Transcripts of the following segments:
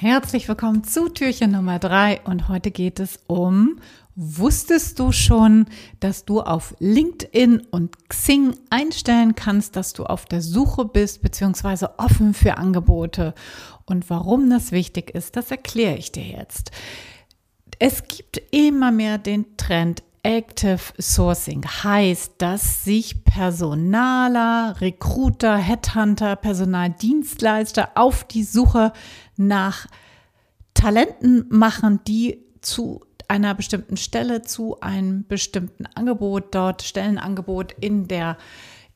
Herzlich willkommen zu Türchen Nummer drei und heute geht es um, wusstest du schon, dass du auf LinkedIn und Xing einstellen kannst, dass du auf der Suche bist bzw. offen für Angebote und warum das wichtig ist, das erkläre ich dir jetzt. Es gibt immer mehr den Trend, Active Sourcing heißt, dass sich Personaler, Recruiter, Headhunter, Personaldienstleister auf die Suche nach Talenten machen, die zu einer bestimmten Stelle, zu einem bestimmten Angebot, dort Stellenangebot in der,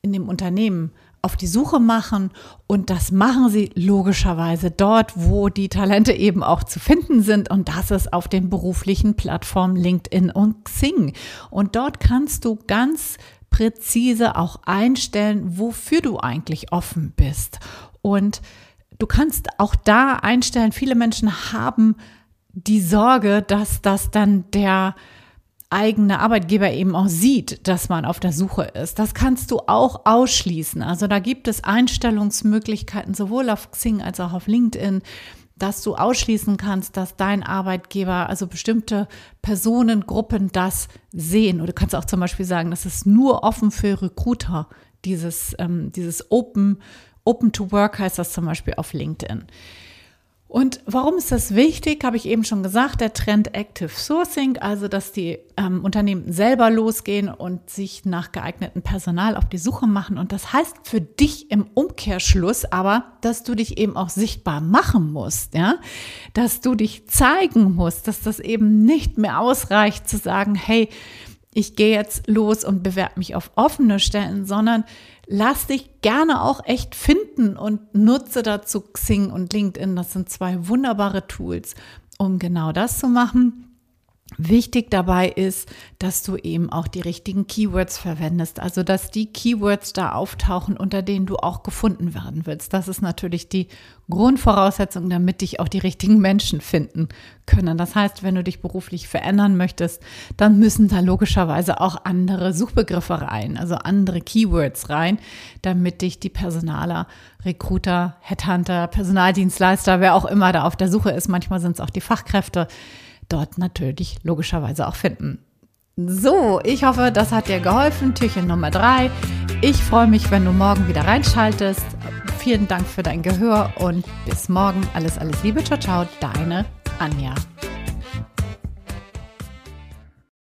in dem Unternehmen auf die Suche machen und das machen sie logischerweise dort, wo die Talente eben auch zu finden sind und das ist auf den beruflichen Plattformen LinkedIn und Xing. Und dort kannst du ganz präzise auch einstellen, wofür du eigentlich offen bist. Und du kannst auch da einstellen, viele Menschen haben die Sorge, dass das dann der eigene Arbeitgeber eben auch sieht, dass man auf der Suche ist. Das kannst du auch ausschließen. Also da gibt es Einstellungsmöglichkeiten sowohl auf Xing als auch auf LinkedIn, dass du ausschließen kannst, dass dein Arbeitgeber, also bestimmte Personengruppen das sehen. Oder du kannst auch zum Beispiel sagen, das ist nur offen für Recruiter, dieses, ähm, dieses Open, Open to Work heißt das zum Beispiel auf LinkedIn. Und warum ist das wichtig, habe ich eben schon gesagt, der Trend Active Sourcing, also dass die ähm, Unternehmen selber losgehen und sich nach geeignetem Personal auf die Suche machen. Und das heißt für dich im Umkehrschluss aber, dass du dich eben auch sichtbar machen musst, ja, dass du dich zeigen musst, dass das eben nicht mehr ausreicht zu sagen, hey, ich gehe jetzt los und bewerbe mich auf offene Stellen, sondern lass dich gerne auch echt finden und nutze dazu Xing und LinkedIn. Das sind zwei wunderbare Tools, um genau das zu machen. Wichtig dabei ist, dass du eben auch die richtigen Keywords verwendest, also dass die Keywords da auftauchen, unter denen du auch gefunden werden willst. Das ist natürlich die Grundvoraussetzung, damit dich auch die richtigen Menschen finden können. Das heißt, wenn du dich beruflich verändern möchtest, dann müssen da logischerweise auch andere Suchbegriffe rein, also andere Keywords rein, damit dich die Personaler, Recruiter, Headhunter, Personaldienstleister, wer auch immer da auf der Suche ist, manchmal sind es auch die Fachkräfte, dort natürlich logischerweise auch finden. So, ich hoffe, das hat dir geholfen. Türchen Nummer drei. Ich freue mich, wenn du morgen wieder reinschaltest. Vielen Dank für dein Gehör und bis morgen. Alles, alles Liebe. Ciao, ciao. Deine Anja.